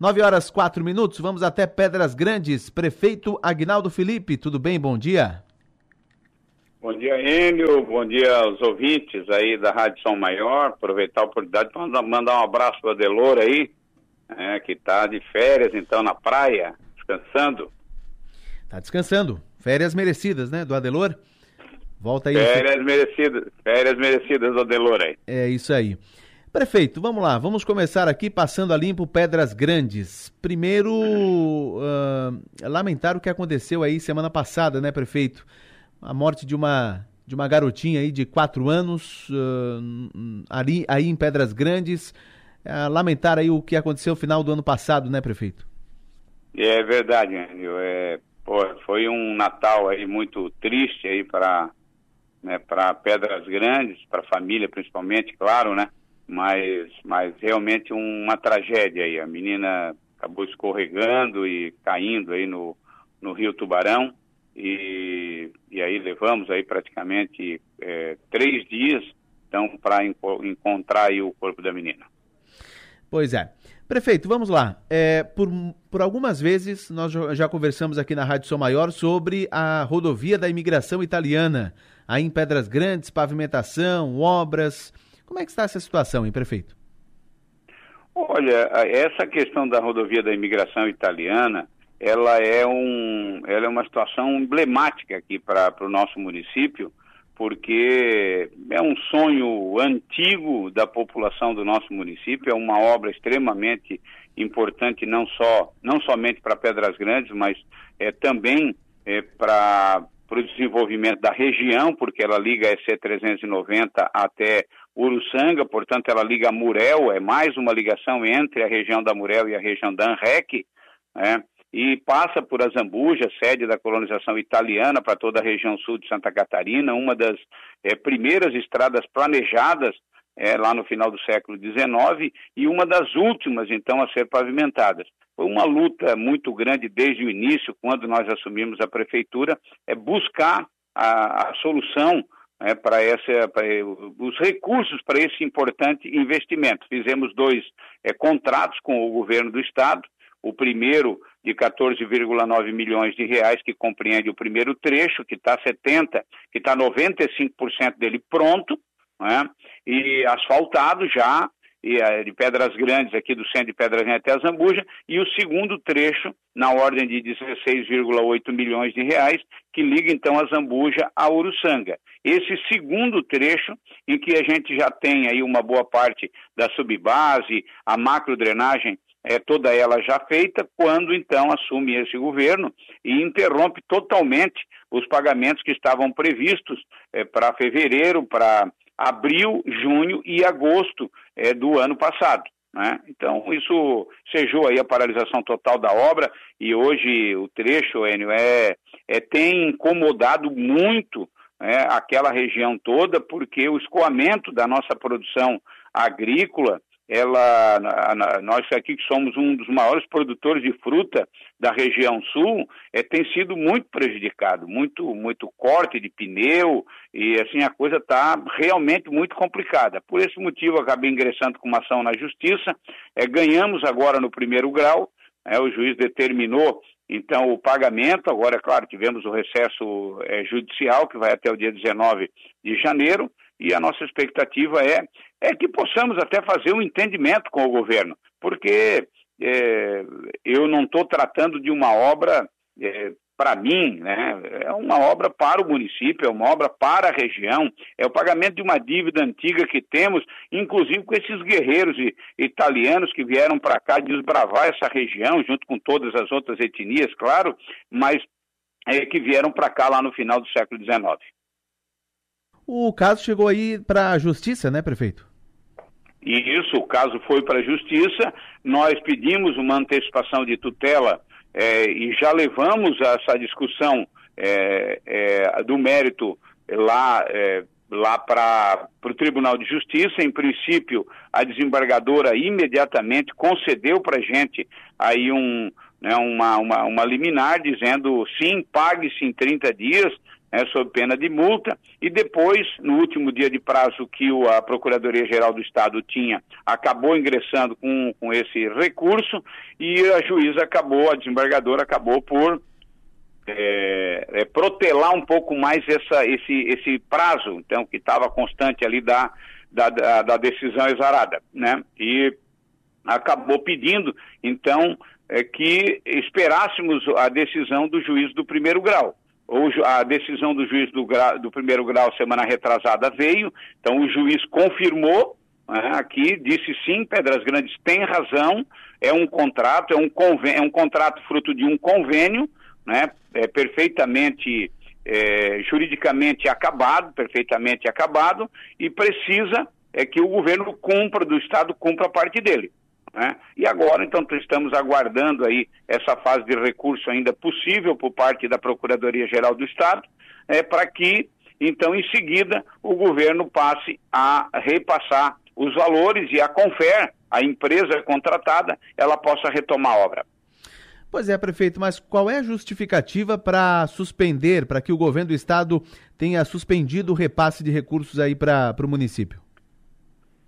9 horas 4 minutos, vamos até Pedras Grandes. Prefeito Agnaldo Felipe, tudo bem? Bom dia. Bom dia, Enio. Bom dia aos ouvintes aí da Rádio São Maior. Aproveitar a oportunidade para mandar um abraço para Delor aí, é, que está de férias, então, na praia, descansando. Está descansando. Férias merecidas, né, do Adelor? Volta aí. Férias merecidas, férias merecidas do Adelor aí. É isso aí. Prefeito, vamos lá, vamos começar aqui passando a limpo Pedras Grandes. Primeiro, uh, lamentar o que aconteceu aí semana passada, né, prefeito? A morte de uma de uma garotinha aí de quatro anos uh, ali aí em Pedras Grandes. Uh, lamentar aí o que aconteceu no final do ano passado, né, prefeito? É verdade, Andrew. É, pô, foi um Natal aí muito triste aí para né, para Pedras Grandes, para a família principalmente, claro, né? Mas, mas realmente uma tragédia aí. A menina acabou escorregando e caindo aí no, no Rio Tubarão e, e aí levamos aí praticamente é, três dias então para enco encontrar aí o corpo da menina. Pois é. Prefeito, vamos lá. É, por, por algumas vezes nós já conversamos aqui na Rádio São Maior sobre a rodovia da imigração italiana, aí em Pedras Grandes, pavimentação, obras. Como é que está essa situação, hein, prefeito? Olha, essa questão da rodovia da imigração italiana, ela é, um, ela é uma situação emblemática aqui para o nosso município, porque é um sonho antigo da população do nosso município, é uma obra extremamente importante não só não somente para Pedras Grandes, mas é, também é, para o desenvolvimento da região, porque ela liga a EC 390 até Uruçanga, portanto ela liga a Murel, é mais uma ligação entre a região da Murel e a região da Anrec, né? e passa por Azambuja, sede da colonização italiana para toda a região sul de Santa Catarina, uma das é, primeiras estradas planejadas é, lá no final do século XIX e uma das últimas, então, a ser pavimentadas. Foi uma luta muito grande desde o início, quando nós assumimos a prefeitura, é buscar a, a solução né, para essa, os recursos para esse importante investimento. Fizemos dois é, contratos com o governo do estado, o primeiro de 14,9 milhões de reais, que compreende o primeiro trecho, que está 70, que está 95% dele pronto, né, e asfaltado já, eh, de Pedras Grandes, aqui do centro de Pedras Grandes até a Zambuja, e o segundo trecho, na ordem de 16,8 milhões de reais, que liga então a Zambuja a Uruçanga. Esse segundo trecho, em que a gente já tem aí uma boa parte da subbase, a macrodrenagem, é, toda ela já feita, quando então assume esse governo e interrompe totalmente os pagamentos que estavam previstos é, para fevereiro, para abril, junho e agosto é, do ano passado. Né? Então, isso sejou aí a paralisação total da obra e hoje o trecho, Enio, é, é, tem incomodado muito né, aquela região toda, porque o escoamento da nossa produção agrícola ela, nós aqui que somos um dos maiores produtores de fruta da região sul, é, tem sido muito prejudicado, muito, muito corte de pneu e assim a coisa está realmente muito complicada. Por esse motivo acabei ingressando com uma ação na justiça, é, ganhamos agora no primeiro grau, é, o juiz determinou então o pagamento, agora é claro, tivemos o recesso é, judicial que vai até o dia 19 de janeiro, e a nossa expectativa é, é que possamos até fazer um entendimento com o governo, porque é, eu não estou tratando de uma obra é, para mim, né? é uma obra para o município, é uma obra para a região, é o pagamento de uma dívida antiga que temos, inclusive com esses guerreiros italianos que vieram para cá desbravar essa região, junto com todas as outras etnias, claro, mas é, que vieram para cá lá no final do século XIX. O caso chegou aí para a justiça, né, prefeito? Isso, o caso foi para a justiça. Nós pedimos uma antecipação de tutela é, e já levamos essa discussão é, é, do mérito lá, lá para o Tribunal de Justiça. Em princípio, a desembargadora imediatamente concedeu para a gente aí um, né, uma, uma, uma liminar dizendo sim, pague-se em 30 dias, né, sob pena de multa, e depois, no último dia de prazo que o, a Procuradoria-Geral do Estado tinha, acabou ingressando com, com esse recurso e a juíza acabou, a desembargadora acabou por é, é, protelar um pouco mais essa, esse, esse prazo, então, que estava constante ali da, da, da, da, decisão exarada, né? E acabou pedindo, então, é, que esperássemos a decisão do juiz do primeiro grau. A decisão do juiz do, grau, do primeiro grau semana retrasada veio, então o juiz confirmou né, aqui, disse sim, Pedras Grandes tem razão, é um contrato, é um, convênio, é um contrato fruto de um convênio, né, é perfeitamente é, juridicamente acabado, perfeitamente acabado, e precisa é que o governo cumpra, do Estado cumpra a parte dele. Né? E agora, então, estamos aguardando aí essa fase de recurso ainda possível por parte da Procuradoria-Geral do Estado, é, para que, então, em seguida, o governo passe a repassar os valores e a Confer, a empresa contratada, ela possa retomar a obra. Pois é, prefeito, mas qual é a justificativa para suspender, para que o governo do estado tenha suspendido o repasse de recursos aí para o município?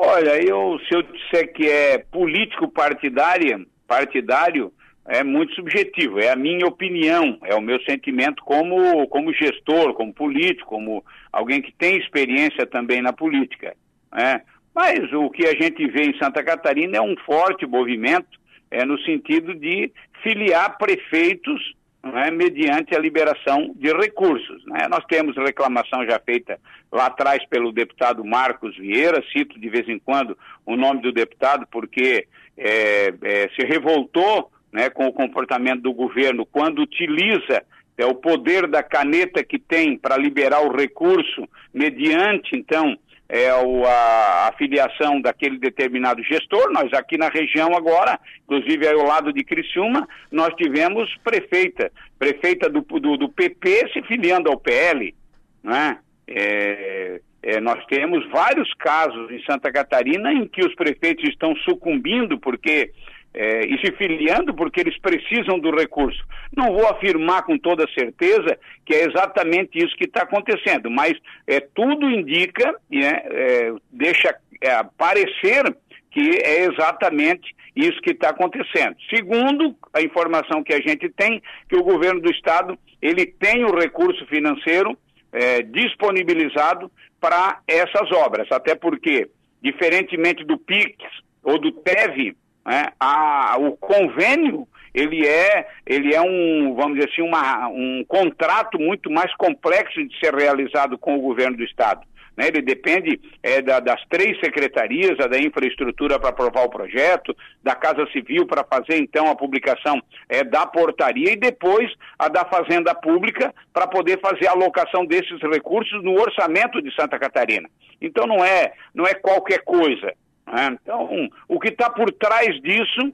Olha, eu, se eu disser que é político partidário, partidário, é muito subjetivo, é a minha opinião, é o meu sentimento como, como gestor, como político, como alguém que tem experiência também na política. Né? Mas o que a gente vê em Santa Catarina é um forte movimento é, no sentido de filiar prefeitos né, mediante a liberação de recursos. Né? Nós temos reclamação já feita lá atrás pelo deputado Marcos Vieira, cito de vez em quando o nome do deputado, porque é, é, se revoltou né, com o comportamento do governo quando utiliza é, o poder da caneta que tem para liberar o recurso mediante, então, é, o, a, a filiação daquele determinado gestor. Nós aqui na região agora, inclusive ao lado de Criciúma, nós tivemos prefeita, prefeita do, do, do PP se filiando ao PL, né? É, é, nós temos vários casos em Santa Catarina em que os prefeitos estão sucumbindo porque é, e se filiando porque eles precisam do recurso. Não vou afirmar com toda certeza que é exatamente isso que está acontecendo, mas é, tudo indica, né, é, deixa é, parecer que é exatamente isso que está acontecendo. Segundo a informação que a gente tem, que o governo do estado ele tem o recurso financeiro é, disponibilizado para essas obras, até porque, diferentemente do PIX ou do TEV, né? A, o convênio ele é, ele é um, vamos dizer assim, uma, um contrato muito mais complexo de ser realizado com o governo do Estado. Né? Ele depende é, da, das três secretarias, a da infraestrutura para aprovar o projeto, da Casa Civil para fazer então a publicação é, da portaria e depois a da Fazenda Pública para poder fazer a alocação desses recursos no orçamento de Santa Catarina. Então não é, não é qualquer coisa. Né? Então, o que está por trás disso,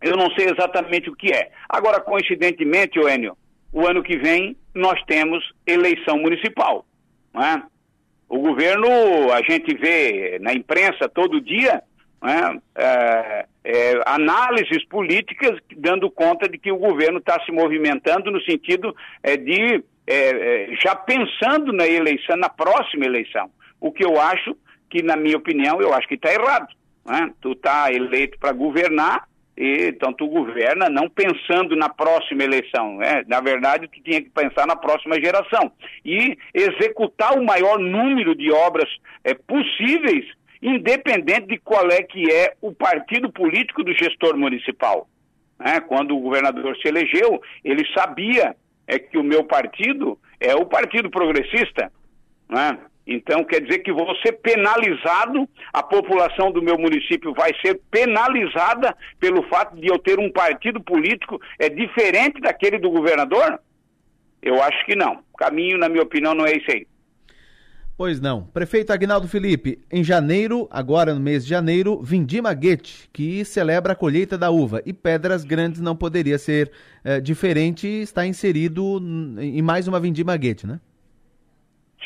eu não sei exatamente o que é. Agora, coincidentemente, Enio, o ano que vem nós temos eleição municipal. Né? O governo, a gente vê na imprensa todo dia, né? é, é, análises políticas dando conta de que o governo está se movimentando no sentido é, de é, é, já pensando na eleição, na próxima eleição. O que eu acho que, na minha opinião, eu acho que está errado. Né? Tu está eleito para governar, e, então tu governa não pensando na próxima eleição. Né? Na verdade, tu tinha que pensar na próxima geração. E executar o maior número de obras é, possíveis, independente de qual é que é o partido político do gestor municipal. Né? Quando o governador se elegeu, ele sabia é, que o meu partido é o Partido Progressista. Né? Então, quer dizer que vou ser penalizado, a população do meu município vai ser penalizada pelo fato de eu ter um partido político é diferente daquele do governador? Eu acho que não. O caminho, na minha opinião, não é esse aí. Pois não. Prefeito Agnaldo Felipe, em janeiro, agora no mês de janeiro, Vindima Guete, que celebra a colheita da uva. E Pedras Grandes não poderia ser é, diferente, está inserido em mais uma Vindima Guete, né?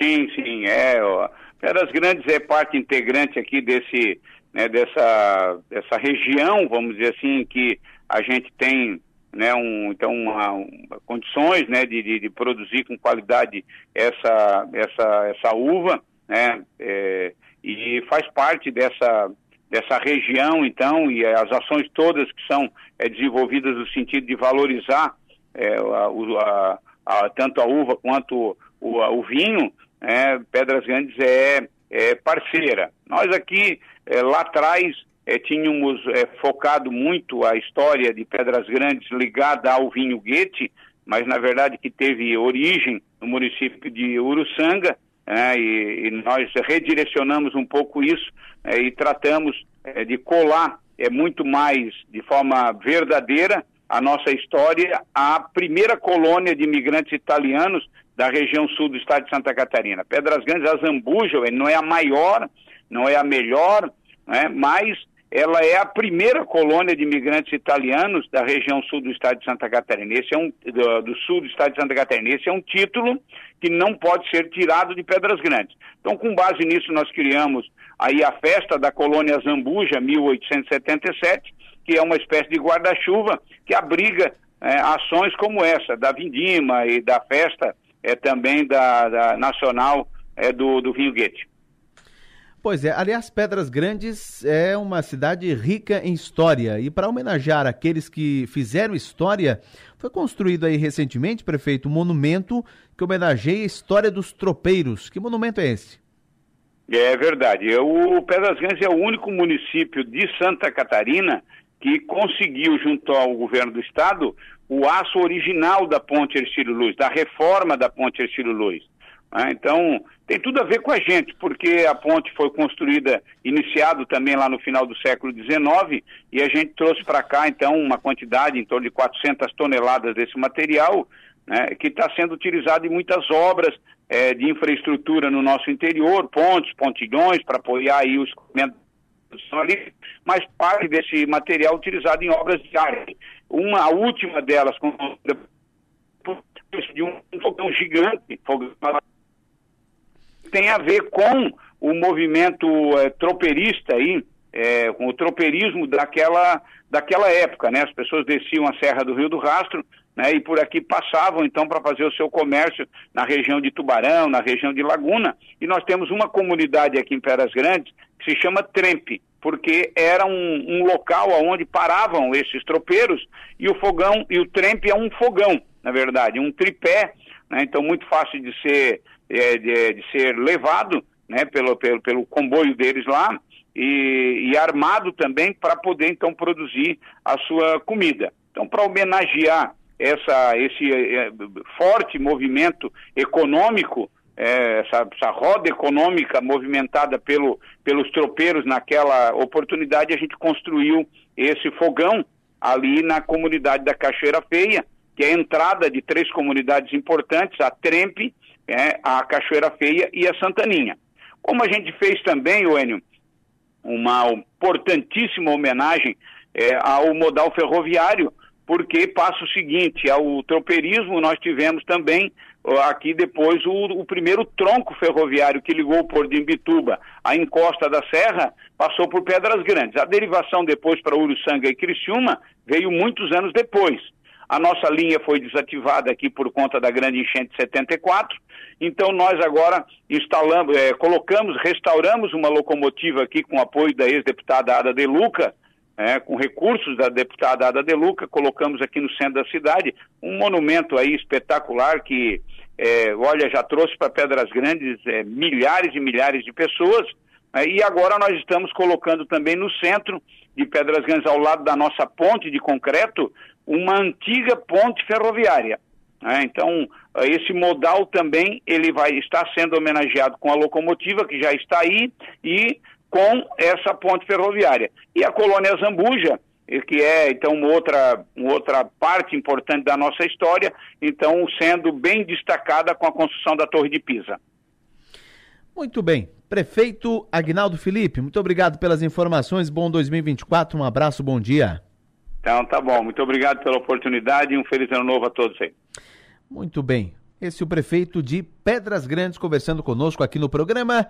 Sim, sim, é. Ó. Pedras Grandes é parte integrante aqui desse, né, dessa, dessa região, vamos dizer assim, que a gente tem né, um, então uma, uma, condições né, de, de, de, produzir com qualidade essa, essa, essa uva, né, é, e faz parte dessa, dessa região, então, e as ações todas que são é, desenvolvidas no sentido de valorizar é, a, a, a, tanto a uva quanto o, o vinho, é, Pedras Grandes é, é, parceira. Nós aqui, é, lá atrás, é, tínhamos é, focado muito a história de Pedras Grandes ligada ao vinho Goethe, mas na verdade que teve origem no município de Uruçanga, é, e, e, nós redirecionamos um pouco isso é, e tratamos é, de colar é, muito mais de forma verdadeira a nossa história à primeira colônia de imigrantes italianos da região sul do estado de Santa Catarina. Pedras Grandes, a Zambuja, não é a maior, não é a melhor, né, mas ela é a primeira colônia de imigrantes italianos da região sul do estado de Santa Catarina. Esse é um do, do, sul do estado de Santa Catarina. Esse é um título que não pode ser tirado de Pedras Grandes. Então, com base nisso, nós criamos aí a festa da colônia Zambuja, 1877, que é uma espécie de guarda-chuva que abriga é, ações como essa da Vindima e da festa é, também da, da nacional é, do, do vinho Goethe. Pois é, aliás, Pedras Grandes é uma cidade rica em história e para homenagear aqueles que fizeram história, foi construído aí recentemente, prefeito, um monumento que homenageia a história dos tropeiros. Que monumento é esse? É verdade. O Pedras Grandes é o único município de Santa Catarina que conseguiu, junto ao governo do estado, o aço original da ponte Ercílio Luz, da reforma da ponte Ercílio Luz. Né? Então, tem tudo a ver com a gente, porque a ponte foi construída, iniciado também lá no final do século XIX, e a gente trouxe para cá, então, uma quantidade em torno de 400 toneladas desse material, né, que está sendo utilizado em muitas obras é, de infraestrutura no nosso interior, pontes, pontilhões, para apoiar aí os ali, mas parte desse material utilizado em obras de arte. Uma, a última delas, com de um fogão gigante, tem a ver com o movimento é, tropeirista aí, é, com o tropeirismo daquela, daquela época, né? As pessoas desciam a Serra do Rio do Rastro, né? E por aqui passavam, então, para fazer o seu comércio na região de Tubarão, na região de Laguna. E nós temos uma comunidade aqui em Peras Grandes que se chama Trempe, porque era um, um local onde paravam esses tropeiros e o fogão, e o Trempe é um fogão, na verdade, um tripé, né? Então, muito fácil de ser é, de, de, ser levado né, pelo, pelo, pelo comboio deles lá e, e armado também para poder então produzir a sua comida. Então, para homenagear essa, esse é, forte movimento econômico, é, essa, essa, roda econômica movimentada pelo, pelos tropeiros naquela oportunidade, a gente construiu esse fogão ali na comunidade da Cachoeira Feia, que é a entrada de três comunidades importantes, a Trempe, é, a Cachoeira Feia e a Santaninha. Como a gente fez também, Enio, uma importantíssima homenagem é, ao modal ferroviário, porque passa o seguinte, ao tropeirismo nós tivemos também aqui depois o, o, primeiro tronco ferroviário que ligou o Porto de Imbituba à encosta da serra, passou por Pedras Grandes. A derivação depois para Uruçanga e Criciúma veio muitos anos depois. A nossa linha foi desativada aqui por conta da grande enchente de 74. Então nós agora instalamos, é, colocamos, restauramos uma locomotiva aqui com apoio da ex-deputada Ada De Luca, é, com recursos da deputada Ada De Luca, colocamos aqui no centro da cidade um monumento aí espetacular que, é, olha, já trouxe para Pedras Grandes é, milhares e milhares de pessoas. Né, e agora nós estamos colocando também no centro de Pedras Grandes, ao lado da nossa ponte de concreto, uma antiga ponte ferroviária. Né? Então, esse modal também ele vai estar sendo homenageado com a locomotiva que já está aí e com essa ponte ferroviária. E a colônia Zambuja, que é então uma outra, uma outra parte importante da nossa história, então sendo bem destacada com a construção da Torre de Pisa. Muito bem. Prefeito Agnaldo Felipe, muito obrigado pelas informações. Bom 2024, um abraço, bom dia. Então tá bom, muito obrigado pela oportunidade e um feliz ano novo a todos aí. Muito bem. Esse é o prefeito de Pedras Grandes conversando conosco aqui no programa